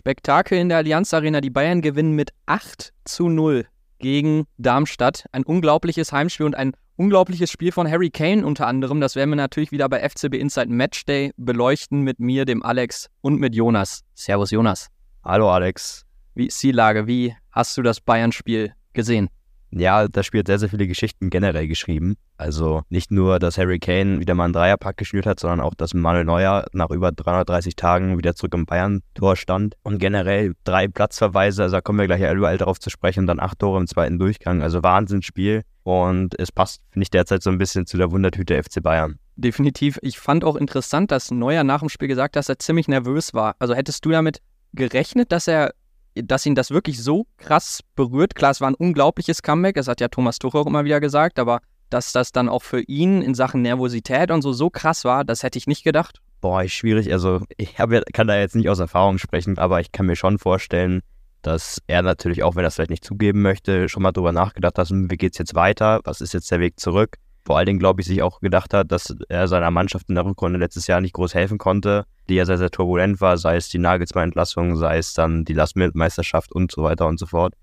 Spektakel in der Allianz Arena. Die Bayern gewinnen mit 8 zu 0 gegen Darmstadt. Ein unglaubliches Heimspiel und ein unglaubliches Spiel von Harry Kane unter anderem. Das werden wir natürlich wieder bei FCB Inside Matchday beleuchten mit mir, dem Alex und mit Jonas. Servus Jonas. Hallo Alex. Wie ist die Lage? Wie hast du das Bayern-Spiel gesehen? Ja, das Spiel hat sehr, sehr viele Geschichten generell geschrieben. Also nicht nur, dass Harry Kane wieder mal einen Dreierpack geschnürt hat, sondern auch, dass Manuel Neuer nach über 330 Tagen wieder zurück im Bayern-Tor stand. Und generell drei Platzverweise, also da kommen wir gleich überall darauf zu sprechen, und dann acht Tore im zweiten Durchgang. Also Wahnsinnsspiel. Und es passt, finde ich, derzeit so ein bisschen zu der Wundertüte FC Bayern. Definitiv. Ich fand auch interessant, dass Neuer nach dem Spiel gesagt hat, dass er ziemlich nervös war. Also hättest du damit gerechnet, dass er dass ihn das wirklich so krass berührt. Klar, es war ein unglaubliches Comeback, das hat ja Thomas Tuchel auch immer wieder gesagt, aber dass das dann auch für ihn in Sachen Nervosität und so so krass war, das hätte ich nicht gedacht. Boah, schwierig. Also ich hab, kann da jetzt nicht aus Erfahrung sprechen, aber ich kann mir schon vorstellen, dass er natürlich, auch wenn er es vielleicht nicht zugeben möchte, schon mal darüber nachgedacht hat, hm, wie geht es jetzt weiter, was ist jetzt der Weg zurück. Vor allen Dingen, glaube ich, sich auch gedacht hat, dass er seiner Mannschaft in der Rückrunde letztes Jahr nicht groß helfen konnte, die ja sehr, sehr turbulent war, sei es die Nagelsmann-Entlassung, sei es dann die Last-Minute-Meisterschaft und so weiter und so fort.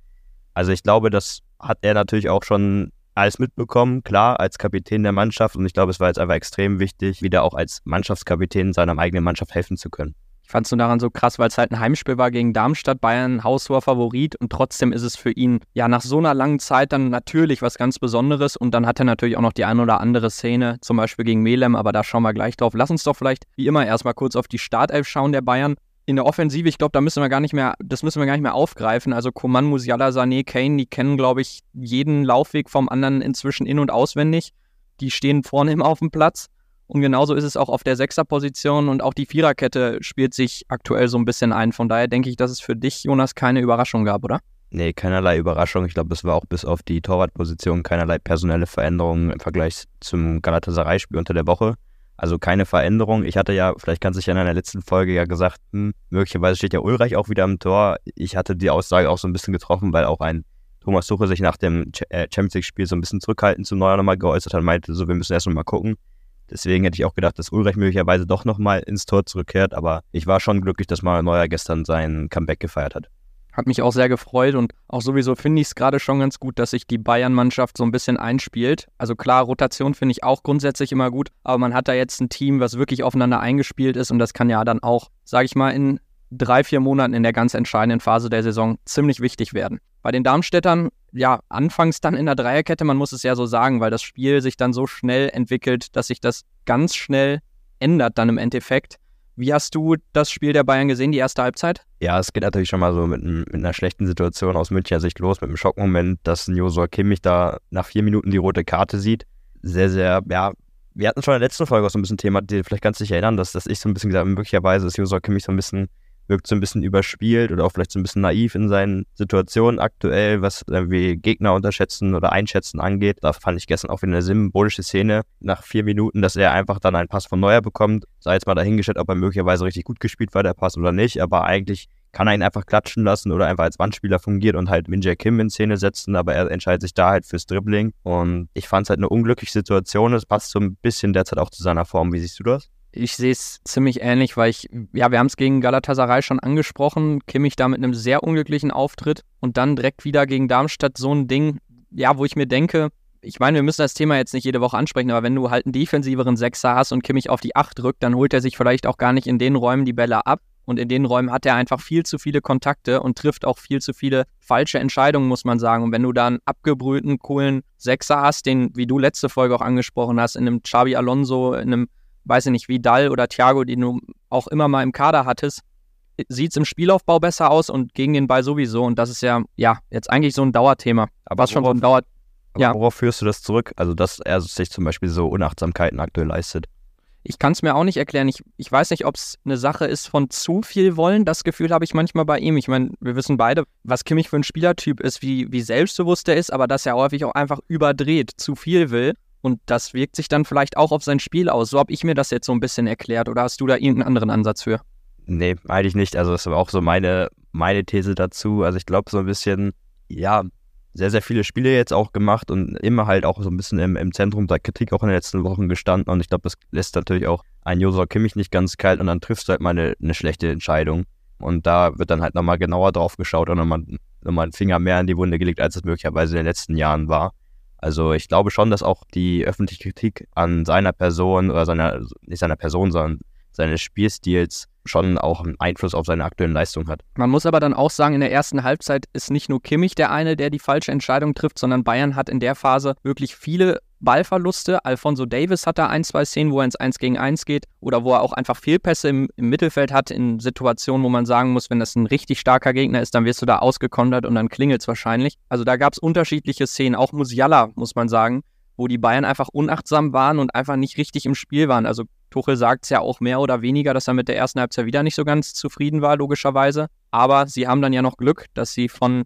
Also ich glaube, das hat er natürlich auch schon alles mitbekommen, klar, als Kapitän der Mannschaft. Und ich glaube, es war jetzt einfach extrem wichtig, wieder auch als Mannschaftskapitän seiner eigenen Mannschaft helfen zu können. Ich fand es nur daran so krass, weil es halt ein Heimspiel war gegen Darmstadt, Bayern haushoher Favorit und trotzdem ist es für ihn ja nach so einer langen Zeit dann natürlich was ganz Besonderes und dann hat er natürlich auch noch die ein oder andere Szene, zum Beispiel gegen Melem, aber da schauen wir gleich drauf. Lass uns doch vielleicht wie immer erstmal kurz auf die Startelf schauen der Bayern. In der Offensive, ich glaube, da müssen wir gar nicht mehr, das müssen wir gar nicht mehr aufgreifen. Also Coman, Musiala, Sané, Kane, die kennen, glaube ich, jeden Laufweg vom anderen inzwischen in- und auswendig. Die stehen vorne immer auf dem Platz. Und genauso ist es auch auf der Sechserposition und auch die Viererkette spielt sich aktuell so ein bisschen ein. Von daher denke ich, dass es für dich, Jonas, keine Überraschung gab, oder? Nee, keinerlei Überraschung. Ich glaube, es war auch bis auf die Torwartposition keinerlei personelle Veränderungen im Vergleich zum Galatasaray-Spiel unter der Woche. Also keine Veränderung. Ich hatte ja, vielleicht kannst du dich an einer letzten Folge ja gesagt, hm, möglicherweise steht ja Ulreich auch wieder am Tor. Ich hatte die Aussage auch so ein bisschen getroffen, weil auch ein Thomas Tuchel sich nach dem äh, Champions League-Spiel so ein bisschen zurückhaltend zum Neuer nochmal geäußert hat, meinte so, wir müssen erst mal gucken. Deswegen hätte ich auch gedacht, dass Ulreich möglicherweise doch nochmal ins Tor zurückkehrt. Aber ich war schon glücklich, dass Manuel Neuer gestern sein Comeback gefeiert hat. Hat mich auch sehr gefreut und auch sowieso finde ich es gerade schon ganz gut, dass sich die Bayern-Mannschaft so ein bisschen einspielt. Also klar, Rotation finde ich auch grundsätzlich immer gut, aber man hat da jetzt ein Team, was wirklich aufeinander eingespielt ist und das kann ja dann auch, sage ich mal, in drei, vier Monaten in der ganz entscheidenden Phase der Saison ziemlich wichtig werden. Bei den Darmstädtern, ja, anfangs dann in der Dreierkette, man muss es ja so sagen, weil das Spiel sich dann so schnell entwickelt, dass sich das ganz schnell ändert dann im Endeffekt. Wie hast du das Spiel der Bayern gesehen, die erste Halbzeit? Ja, es geht natürlich schon mal so mit, mit einer schlechten Situation aus Münchner Sicht los, mit einem Schockmoment, dass Josua Kimmich da nach vier Minuten die rote Karte sieht. Sehr, sehr, ja, wir hatten schon in der letzten Folge auch so ein bisschen Thema, vielleicht kannst du erinnern, dass, dass ich so ein bisschen gesagt habe, möglicherweise ist Josua Kimmich so ein bisschen wirkt so ein bisschen überspielt oder auch vielleicht so ein bisschen naiv in seinen Situationen aktuell, was irgendwie Gegner unterschätzen oder einschätzen angeht. Da fand ich gestern auch wieder eine symbolische Szene nach vier Minuten, dass er einfach dann einen Pass von Neuer bekommt. Sei jetzt mal dahingestellt, ob er möglicherweise richtig gut gespielt war, der Pass oder nicht, aber eigentlich kann er ihn einfach klatschen lassen oder einfach als Wandspieler fungiert und halt Minjay Kim in Szene setzen, aber er entscheidet sich da halt fürs Dribbling und ich fand es halt eine unglückliche Situation. Es passt so ein bisschen derzeit auch zu seiner Form. Wie siehst du das? Ich sehe es ziemlich ähnlich, weil ich, ja, wir haben es gegen Galatasaray schon angesprochen. Kimmich da mit einem sehr unglücklichen Auftritt und dann direkt wieder gegen Darmstadt so ein Ding, ja, wo ich mir denke, ich meine, wir müssen das Thema jetzt nicht jede Woche ansprechen, aber wenn du halt einen defensiveren Sechser hast und Kimmich auf die Acht drückt, dann holt er sich vielleicht auch gar nicht in den Räumen die Bälle ab. Und in den Räumen hat er einfach viel zu viele Kontakte und trifft auch viel zu viele falsche Entscheidungen, muss man sagen. Und wenn du da einen abgebrühten, coolen Sechser hast, den, wie du letzte Folge auch angesprochen hast, in einem Xabi Alonso, in einem weiß ich nicht, Vidal oder Thiago, die du auch immer mal im Kader hattest, sieht es im Spielaufbau besser aus und gegen den Ball sowieso. Und das ist ja, ja, jetzt eigentlich so ein Dauerthema. Aber was schon so ein Dauer. Ja. Worauf führst du das zurück? Also, dass er sich zum Beispiel so Unachtsamkeiten aktuell leistet? Ich kann es mir auch nicht erklären. Ich, ich weiß nicht, ob es eine Sache ist von zu viel Wollen. Das Gefühl habe ich manchmal bei ihm. Ich meine, wir wissen beide, was Kimmich für ein Spielertyp ist, wie, wie selbstbewusst er ist, aber dass er häufig auch einfach überdreht, zu viel will. Und das wirkt sich dann vielleicht auch auf sein Spiel aus. So habe ich mir das jetzt so ein bisschen erklärt. Oder hast du da irgendeinen anderen Ansatz für? Nee, eigentlich nicht. Also das war auch so meine, meine These dazu. Also ich glaube so ein bisschen, ja, sehr, sehr viele Spiele jetzt auch gemacht und immer halt auch so ein bisschen im, im Zentrum der Kritik auch in den letzten Wochen gestanden. Und ich glaube, das lässt natürlich auch ein Josua Kimmich nicht ganz kalt und dann triffst du halt mal eine, eine schlechte Entscheidung. Und da wird dann halt nochmal genauer drauf geschaut und nochmal, nochmal einen Finger mehr in die Wunde gelegt, als es möglicherweise in den letzten Jahren war. Also ich glaube schon, dass auch die öffentliche Kritik an seiner Person oder seiner, nicht seiner Person, sondern seines Spielstils schon auch einen Einfluss auf seine aktuellen Leistungen hat. Man muss aber dann auch sagen, in der ersten Halbzeit ist nicht nur Kimmich der eine, der die falsche Entscheidung trifft, sondern Bayern hat in der Phase wirklich viele Ballverluste. Alfonso Davis hat da ein, zwei Szenen, wo er ins 1 gegen 1 geht oder wo er auch einfach Fehlpässe im, im Mittelfeld hat, in Situationen, wo man sagen muss, wenn das ein richtig starker Gegner ist, dann wirst du da ausgekontert und dann klingelt es wahrscheinlich. Also da gab es unterschiedliche Szenen, auch Musiala, muss man sagen, wo die Bayern einfach unachtsam waren und einfach nicht richtig im Spiel waren. Also Tuchel sagt es ja auch mehr oder weniger, dass er mit der ersten Halbzeit wieder nicht so ganz zufrieden war, logischerweise. Aber sie haben dann ja noch Glück, dass sie von,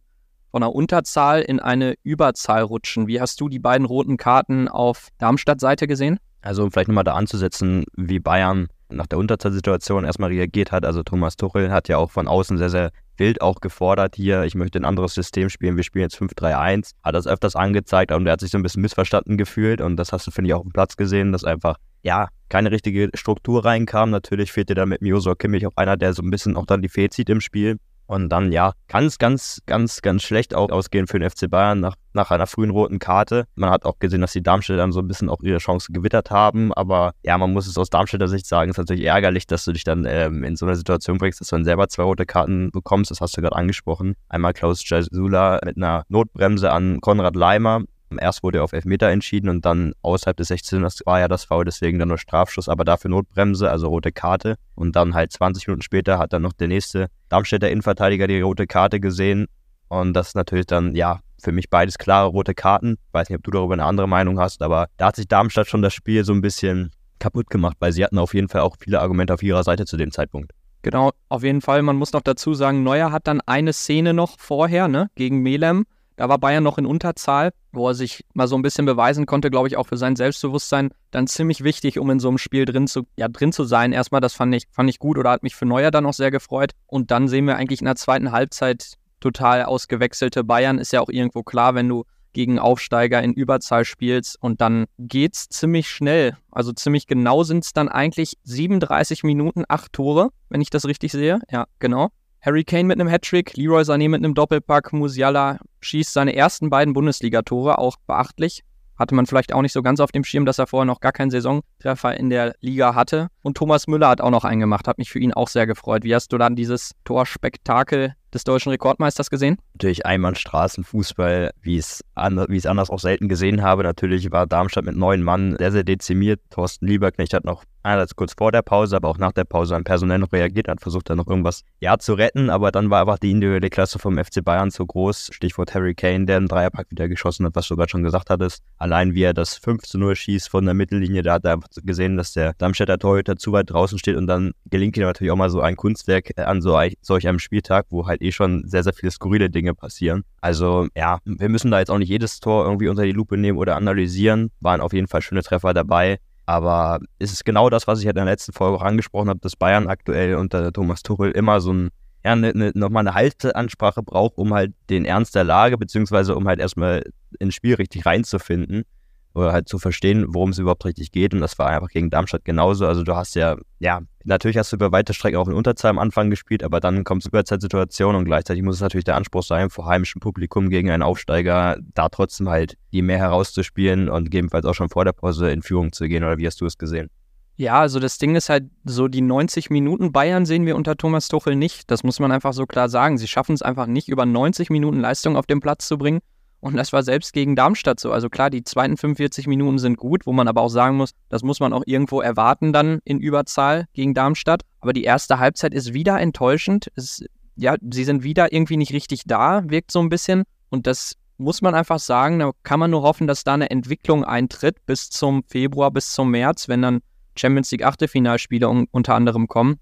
von einer Unterzahl in eine Überzahl rutschen. Wie hast du die beiden roten Karten auf Darmstadt-Seite gesehen? Also um vielleicht nochmal da anzusetzen, wie Bayern nach der Unterzahlsituation erstmal reagiert hat. Also Thomas Tuchel hat ja auch von außen sehr, sehr wild auch gefordert hier, ich möchte ein anderes System spielen, wir spielen jetzt 5-3-1, hat das öfters angezeigt und er hat sich so ein bisschen missverstanden gefühlt und das hast du, finde ich, auch dem Platz gesehen, dass einfach, ja, keine richtige Struktur reinkam. Natürlich fehlte da mit Miosor Kimmich auch einer, der so ein bisschen auch dann die Fee zieht im Spiel. Und dann, ja, kann es ganz, ganz, ganz schlecht auch ausgehen für den FC Bayern nach, nach einer frühen roten Karte. Man hat auch gesehen, dass die Darmstädter dann so ein bisschen auch ihre Chance gewittert haben. Aber ja, man muss es aus Darmstädter Sicht sagen, es ist natürlich ärgerlich, dass du dich dann ähm, in so eine Situation bringst, dass du dann selber zwei rote Karten bekommst. Das hast du gerade angesprochen. Einmal Klaus Jasula mit einer Notbremse an Konrad Leimer, Erst wurde er auf Elfmeter entschieden und dann außerhalb des 16 das war ja das Foul, deswegen dann nur Strafschuss, aber dafür Notbremse, also rote Karte. Und dann halt 20 Minuten später hat dann noch der nächste Darmstädter Innenverteidiger die rote Karte gesehen. Und das ist natürlich dann, ja, für mich beides klare rote Karten. Weiß nicht, ob du darüber eine andere Meinung hast, aber da hat sich Darmstadt schon das Spiel so ein bisschen kaputt gemacht, weil sie hatten auf jeden Fall auch viele Argumente auf ihrer Seite zu dem Zeitpunkt. Genau, auf jeden Fall. Man muss noch dazu sagen, Neuer hat dann eine Szene noch vorher, ne, gegen Melem da war Bayern noch in Unterzahl, wo er sich mal so ein bisschen beweisen konnte, glaube ich, auch für sein Selbstbewusstsein. Dann ziemlich wichtig, um in so einem Spiel drin zu, ja, drin zu sein. Erstmal, das fand ich, fand ich gut oder hat mich für Neuer dann auch sehr gefreut. Und dann sehen wir eigentlich in der zweiten Halbzeit total ausgewechselte Bayern. Ist ja auch irgendwo klar, wenn du gegen Aufsteiger in Überzahl spielst und dann geht's ziemlich schnell. Also ziemlich genau sind es dann eigentlich 37 Minuten, acht Tore, wenn ich das richtig sehe. Ja, genau. Harry Kane mit einem Hattrick, Leroy Sané mit einem Doppelpack, Musiala schießt seine ersten beiden Bundesligatore, auch beachtlich. Hatte man vielleicht auch nicht so ganz auf dem Schirm, dass er vorher noch gar keinen Saisontreffer in der Liga hatte. Und Thomas Müller hat auch noch einen gemacht, hat mich für ihn auch sehr gefreut. Wie hast du dann dieses Torspektakel des deutschen Rekordmeisters gesehen? Natürlich Einbahnstraßenfußball, wie wie ich es anders auch selten gesehen habe. Natürlich war Darmstadt mit neun Mann sehr, sehr dezimiert. Thorsten Lieberknecht hat noch einerseits kurz vor der Pause, aber auch nach der Pause an personell noch reagiert, hat versucht dann noch irgendwas ja zu retten, aber dann war einfach die individuelle Klasse vom FC Bayern zu groß. Stichwort Harry Kane, der einen Dreierpack wieder geschossen hat, was du gerade schon gesagt hattest. Allein wie er das 5 zu 0 schießt von der Mittellinie, da hat er einfach gesehen, dass der Darmstädter Torhüter zu weit draußen steht und dann gelingt ihm natürlich auch mal so ein Kunstwerk an so solch einem Spieltag, wo halt eh schon sehr, sehr viele skurrile Dinge passieren. Also ja, wir müssen da jetzt auch nicht jedes Tor irgendwie unter die Lupe nehmen oder analysieren. Waren auf jeden Fall schöne Treffer dabei. Aber es ist genau das, was ich in der letzten Folge auch angesprochen habe, dass Bayern aktuell unter Thomas Tuchel immer so ein, ja, ne, ne, nochmal eine Halteansprache braucht, um halt den Ernst der Lage, beziehungsweise um halt erstmal ins Spiel richtig reinzufinden oder halt zu verstehen, worum es überhaupt richtig geht. Und das war einfach gegen Darmstadt genauso. Also du hast ja, ja, natürlich hast du über weite Strecken auch in Unterzahl am Anfang gespielt, aber dann kommt es Überzeitsituation und gleichzeitig muss es natürlich der Anspruch sein, vor heimischem Publikum gegen einen Aufsteiger da trotzdem halt die mehr herauszuspielen und gegebenenfalls auch schon vor der Pause in Führung zu gehen. Oder wie hast du es gesehen? Ja, also das Ding ist halt, so die 90 Minuten Bayern sehen wir unter Thomas Tuchel nicht. Das muss man einfach so klar sagen. Sie schaffen es einfach nicht, über 90 Minuten Leistung auf den Platz zu bringen. Und das war selbst gegen Darmstadt so. Also klar, die zweiten 45 Minuten sind gut, wo man aber auch sagen muss, das muss man auch irgendwo erwarten dann in Überzahl gegen Darmstadt. Aber die erste Halbzeit ist wieder enttäuschend. Es, ja, sie sind wieder irgendwie nicht richtig da, wirkt so ein bisschen. Und das muss man einfach sagen, da kann man nur hoffen, dass da eine Entwicklung eintritt bis zum Februar, bis zum März, wenn dann Champions League Achtelfinalspiele un unter anderem kommen.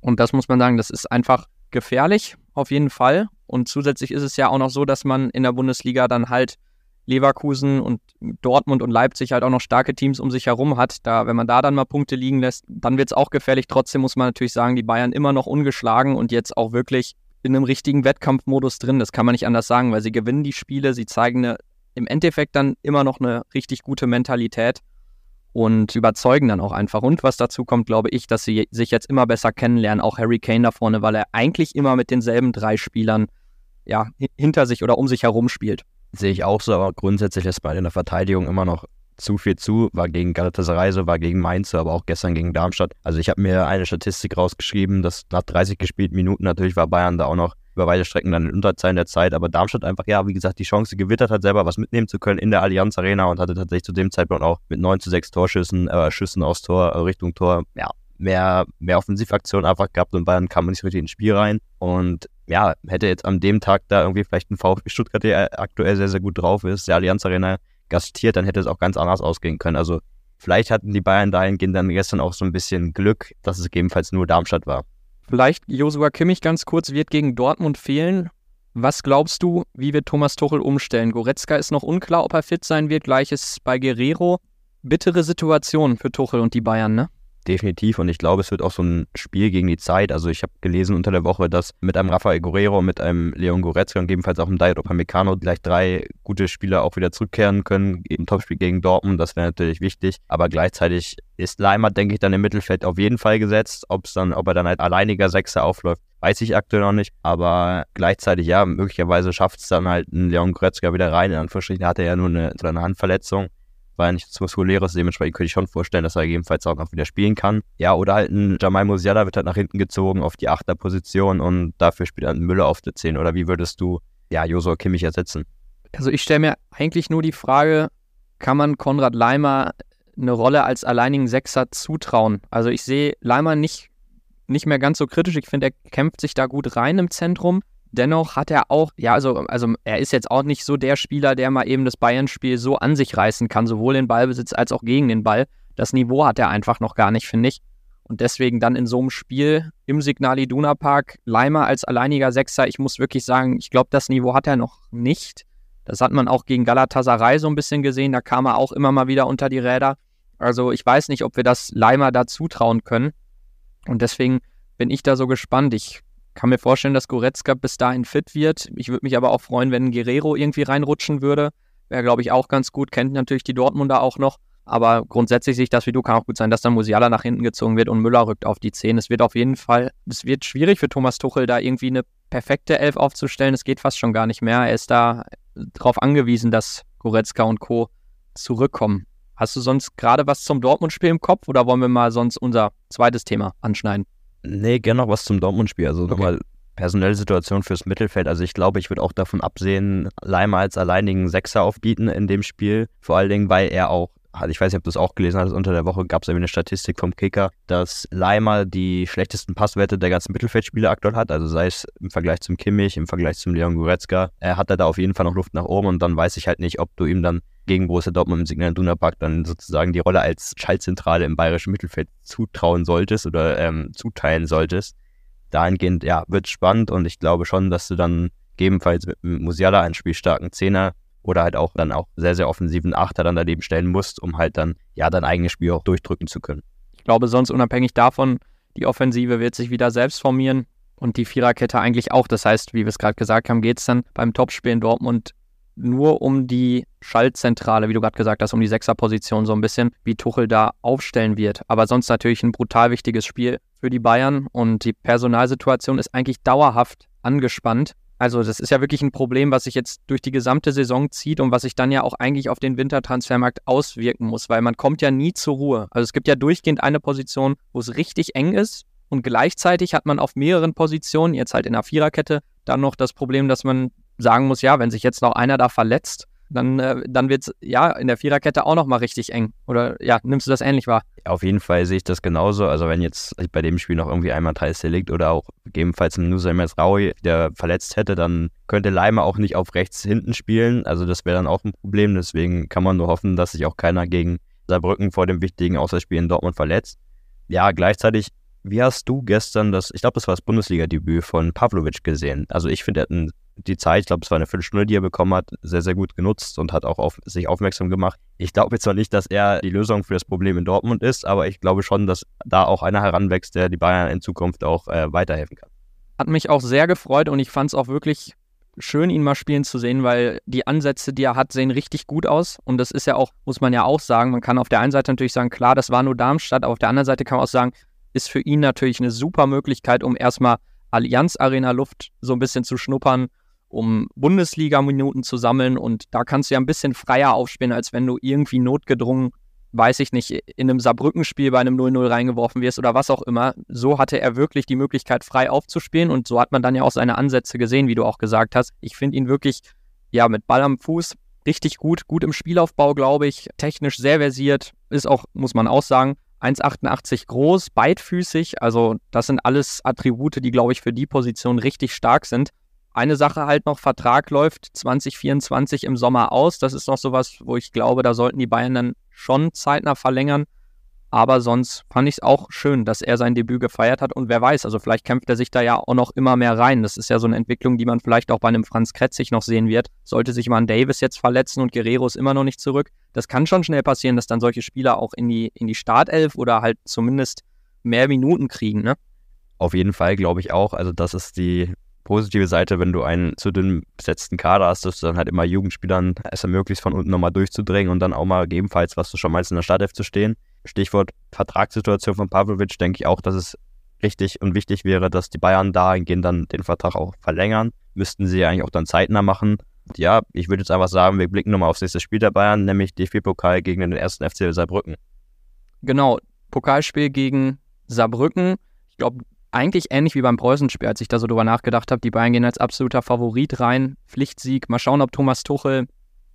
Und das muss man sagen, das ist einfach gefährlich, auf jeden Fall. Und zusätzlich ist es ja auch noch so, dass man in der Bundesliga dann halt Leverkusen und Dortmund und Leipzig halt auch noch starke Teams um sich herum hat. Da, wenn man da dann mal Punkte liegen lässt, dann wird es auch gefährlich. Trotzdem muss man natürlich sagen, die Bayern immer noch ungeschlagen und jetzt auch wirklich in einem richtigen Wettkampfmodus drin. Das kann man nicht anders sagen, weil sie gewinnen die Spiele, sie zeigen eine, im Endeffekt dann immer noch eine richtig gute Mentalität. und überzeugen dann auch einfach. Und was dazu kommt, glaube ich, dass sie sich jetzt immer besser kennenlernen, auch Harry Kane da vorne, weil er eigentlich immer mit denselben drei Spielern ja, hinter sich oder um sich herum spielt. Sehe ich auch so, aber grundsätzlich lässt man in der Verteidigung immer noch zu viel zu, war gegen Galatasaray so, war gegen Mainz, aber auch gestern gegen Darmstadt. Also ich habe mir eine Statistik rausgeschrieben, dass nach 30 gespielten Minuten natürlich war Bayern da auch noch über weite Strecken dann in Unterzeilen der Zeit, aber Darmstadt einfach, ja, wie gesagt, die Chance gewittert hat, selber was mitnehmen zu können in der Allianz Arena und hatte tatsächlich zu dem Zeitpunkt auch mit 9 zu 6 Torschüssen, äh, Schüssen aus Tor, äh, Richtung Tor, ja, mehr, mehr Offensivaktionen einfach gehabt und Bayern kam nicht richtig ins Spiel rein. Und ja, hätte jetzt an dem Tag da irgendwie vielleicht ein VfB Stuttgart, der aktuell sehr, sehr gut drauf ist, der Allianz Arena gastiert, dann hätte es auch ganz anders ausgehen können. Also vielleicht hatten die Bayern dahingehend dann gestern auch so ein bisschen Glück, dass es gegebenenfalls nur Darmstadt war. Vielleicht Josua Kimmich ganz kurz wird gegen Dortmund fehlen. Was glaubst du, wie wird Thomas Tuchel umstellen? Goretzka ist noch unklar, ob er fit sein wird. Gleiches bei Guerrero. Bittere Situation für Tuchel und die Bayern, ne? Definitiv. Und ich glaube, es wird auch so ein Spiel gegen die Zeit. Also ich habe gelesen unter der Woche, dass mit einem Rafael Guerrero, mit einem Leon Goretzka und gegebenenfalls auch einem Diet Upamecano gleich drei gute Spieler auch wieder zurückkehren können im Topspiel gegen Dortmund. Das wäre natürlich wichtig. Aber gleichzeitig ist Leimer, denke ich, dann im Mittelfeld auf jeden Fall gesetzt. Ob's dann, ob er dann als alleiniger Sechser aufläuft, weiß ich aktuell noch nicht. Aber gleichzeitig, ja, möglicherweise schafft es dann halt ein Leon Goretzka wieder rein. In Anführungsstrichen hat er ja nur eine, eine Handverletzung war ja nichts Muskuläres, dementsprechend könnte ich schon vorstellen, dass er gegebenenfalls auch noch wieder spielen kann. Ja, oder halt ein Jamal Musiala wird halt nach hinten gezogen auf die Achterposition und dafür spielt dann Müller auf der 10. Oder wie würdest du, ja, Josua Kimmich ersetzen? Also ich stelle mir eigentlich nur die Frage, kann man Konrad Leimer eine Rolle als alleinigen Sechser zutrauen? Also ich sehe Leimer nicht, nicht mehr ganz so kritisch. Ich finde, er kämpft sich da gut rein im Zentrum. Dennoch hat er auch, ja, also, also er ist jetzt auch nicht so der Spieler, der mal eben das Bayern-Spiel so an sich reißen kann, sowohl in Ballbesitz als auch gegen den Ball. Das Niveau hat er einfach noch gar nicht, finde ich. Und deswegen dann in so einem Spiel im Signal Iduna Park Leimer als alleiniger Sechser, ich muss wirklich sagen, ich glaube, das Niveau hat er noch nicht. Das hat man auch gegen Galatasaray so ein bisschen gesehen, da kam er auch immer mal wieder unter die Räder. Also ich weiß nicht, ob wir das Leimer da zutrauen können. Und deswegen bin ich da so gespannt. Ich kann mir vorstellen, dass Goretzka bis dahin fit wird. Ich würde mich aber auch freuen, wenn Guerrero irgendwie reinrutschen würde. Wäre, glaube ich, auch ganz gut. Kennt natürlich die Dortmunder auch noch. Aber grundsätzlich sehe ich das wie du, kann auch gut sein, dass dann Musiala nach hinten gezogen wird und Müller rückt auf die 10. Es wird auf jeden Fall, es wird schwierig für Thomas Tuchel, da irgendwie eine perfekte Elf aufzustellen. Es geht fast schon gar nicht mehr. Er ist da darauf angewiesen, dass Goretzka und Co. zurückkommen. Hast du sonst gerade was zum Dortmund-Spiel im Kopf oder wollen wir mal sonst unser zweites Thema anschneiden? Nee, gerne noch was zum Dortmund-Spiel. Also okay. nochmal personelle Situation fürs Mittelfeld. Also ich glaube, ich würde auch davon absehen, Leimer als alleinigen Sechser aufbieten in dem Spiel. Vor allen Dingen, weil er auch ich weiß nicht, ob du es auch gelesen hast, unter der Woche gab es eine Statistik vom Kicker, dass Leimer die schlechtesten Passwerte der ganzen Mittelfeldspieler aktuell hat, also sei es im Vergleich zum Kimmich, im Vergleich zum Leon Goretzka, er hat da auf jeden Fall noch Luft nach oben und dann weiß ich halt nicht, ob du ihm dann gegen Borussia Dortmund im Signal Iduna Park dann sozusagen die Rolle als Schaltzentrale im bayerischen Mittelfeld zutrauen solltest oder ähm, zuteilen solltest. Dahingehend, ja, wird spannend und ich glaube schon, dass du dann gegebenenfalls mit Musiala einen spielstarken Zehner oder halt auch dann auch sehr, sehr offensiven Achter dann daneben stellen musst, um halt dann, ja, dein eigenes Spiel auch durchdrücken zu können. Ich glaube, sonst unabhängig davon, die Offensive wird sich wieder selbst formieren und die Viererkette eigentlich auch. Das heißt, wie wir es gerade gesagt haben, geht es dann beim Topspiel in Dortmund nur um die Schaltzentrale, wie du gerade gesagt hast, um die Sechserposition so ein bisschen, wie Tuchel da aufstellen wird. Aber sonst natürlich ein brutal wichtiges Spiel für die Bayern und die Personalsituation ist eigentlich dauerhaft angespannt. Also das ist ja wirklich ein Problem, was sich jetzt durch die gesamte Saison zieht und was sich dann ja auch eigentlich auf den Wintertransfermarkt auswirken muss, weil man kommt ja nie zur Ruhe. Also es gibt ja durchgehend eine Position, wo es richtig eng ist und gleichzeitig hat man auf mehreren Positionen, jetzt halt in der Viererkette, dann noch das Problem, dass man sagen muss, ja, wenn sich jetzt noch einer da verletzt, dann, äh, dann wird es ja in der Viererkette auch nochmal richtig eng. Oder ja, nimmst du das ähnlich wahr? Auf jeden Fall sehe ich das genauso. Also wenn jetzt bei dem Spiel noch irgendwie einmal Thais Delikt oder auch gegebenenfalls ein Nusayr Raui, der verletzt hätte, dann könnte Leimer auch nicht auf rechts hinten spielen. Also das wäre dann auch ein Problem. Deswegen kann man nur hoffen, dass sich auch keiner gegen Saarbrücken vor dem wichtigen Auswärtsspiel in Dortmund verletzt. Ja, gleichzeitig wie hast du gestern das, ich glaube, das war das Bundesliga-Debüt von Pavlovic gesehen? Also ich finde, er hat einen die Zeit, ich glaube, es war eine Viertelstunde, die er bekommen hat, sehr, sehr gut genutzt und hat auch auf sich aufmerksam gemacht. Ich glaube jetzt zwar nicht, dass er die Lösung für das Problem in Dortmund ist, aber ich glaube schon, dass da auch einer heranwächst, der die Bayern in Zukunft auch äh, weiterhelfen kann. Hat mich auch sehr gefreut und ich fand es auch wirklich schön, ihn mal spielen zu sehen, weil die Ansätze, die er hat, sehen richtig gut aus. Und das ist ja auch, muss man ja auch sagen, man kann auf der einen Seite natürlich sagen, klar, das war nur Darmstadt, aber auf der anderen Seite kann man auch sagen, ist für ihn natürlich eine super Möglichkeit, um erstmal Allianz Arena Luft so ein bisschen zu schnuppern, um Bundesliga-Minuten zu sammeln. Und da kannst du ja ein bisschen freier aufspielen, als wenn du irgendwie notgedrungen weiß ich nicht, in einem Saarbrücken-Spiel bei einem 0-0 reingeworfen wirst oder was auch immer. So hatte er wirklich die Möglichkeit, frei aufzuspielen und so hat man dann ja auch seine Ansätze gesehen, wie du auch gesagt hast. Ich finde ihn wirklich, ja, mit Ball am Fuß richtig gut, gut im Spielaufbau, glaube ich, technisch sehr versiert, ist auch, muss man auch sagen, 1,88 groß, beidfüßig, also das sind alles Attribute, die, glaube ich, für die Position richtig stark sind. Eine Sache halt noch, Vertrag läuft 2024 im Sommer aus. Das ist noch sowas, wo ich glaube, da sollten die Bayern dann schon zeitnah verlängern. Aber sonst fand ich es auch schön, dass er sein Debüt gefeiert hat. Und wer weiß, also vielleicht kämpft er sich da ja auch noch immer mehr rein. Das ist ja so eine Entwicklung, die man vielleicht auch bei einem Franz Kretzig noch sehen wird. Sollte sich mal ein Davis jetzt verletzen und Guerrero ist immer noch nicht zurück. Das kann schon schnell passieren, dass dann solche Spieler auch in die, in die Startelf oder halt zumindest mehr Minuten kriegen, ne? Auf jeden Fall glaube ich auch. Also das ist die positive Seite, wenn du einen zu dünn besetzten Kader hast, dass du dann halt immer Jugendspielern es ermöglicht, von unten nochmal durchzudrängen und dann auch mal gegebenenfalls, was du schon meinst, in der Startelf zu stehen. Stichwort Vertragssituation von Pavlovic, denke ich auch, dass es richtig und wichtig wäre, dass die Bayern dahingehend dann den Vertrag auch verlängern. Müssten sie eigentlich auch dann zeitnah machen. Ja, ich würde jetzt einfach sagen, wir blicken nochmal aufs nächste Spiel der Bayern, nämlich DFB-Pokal gegen den ersten FC Saarbrücken. Genau, Pokalspiel gegen Saarbrücken. Ich glaube, eigentlich ähnlich wie beim Preußenspiel, als ich da so drüber nachgedacht habe. Die Bayern gehen als absoluter Favorit rein. Pflichtsieg. Mal schauen, ob Thomas Tuchel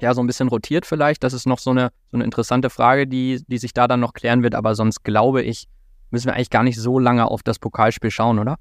ja so ein bisschen rotiert vielleicht. Das ist noch so eine, so eine interessante Frage, die, die sich da dann noch klären wird. Aber sonst glaube ich, müssen wir eigentlich gar nicht so lange auf das Pokalspiel schauen, oder?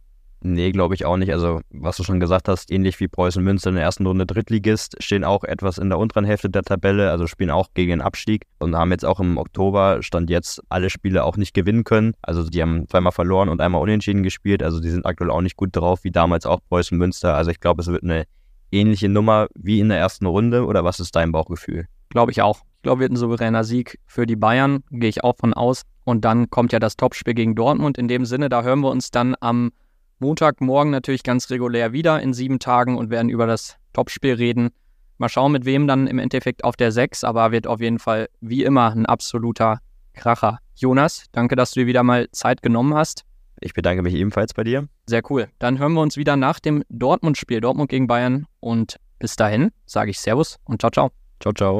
Nee, glaube ich auch nicht. Also, was du schon gesagt hast, ähnlich wie Preußen Münster in der ersten Runde Drittligist, stehen auch etwas in der unteren Hälfte der Tabelle, also spielen auch gegen den Abstieg und haben jetzt auch im Oktober, stand jetzt, alle Spiele auch nicht gewinnen können. Also, die haben zweimal verloren und einmal unentschieden gespielt. Also, die sind aktuell auch nicht gut drauf, wie damals auch Preußen Münster. Also, ich glaube, es wird eine ähnliche Nummer wie in der ersten Runde. Oder was ist dein Bauchgefühl? Glaube ich auch. Ich glaube, wird ein souveräner Sieg für die Bayern, gehe ich auch von aus. Und dann kommt ja das Topspiel gegen Dortmund. In dem Sinne, da hören wir uns dann am Montagmorgen natürlich ganz regulär wieder in sieben Tagen und werden über das Topspiel reden. Mal schauen, mit wem dann im Endeffekt auf der 6, aber wird auf jeden Fall wie immer ein absoluter Kracher. Jonas, danke, dass du dir wieder mal Zeit genommen hast. Ich bedanke mich ebenfalls bei dir. Sehr cool. Dann hören wir uns wieder nach dem Dortmund-Spiel, Dortmund gegen Bayern. Und bis dahin sage ich Servus und ciao, ciao. Ciao, ciao.